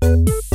Música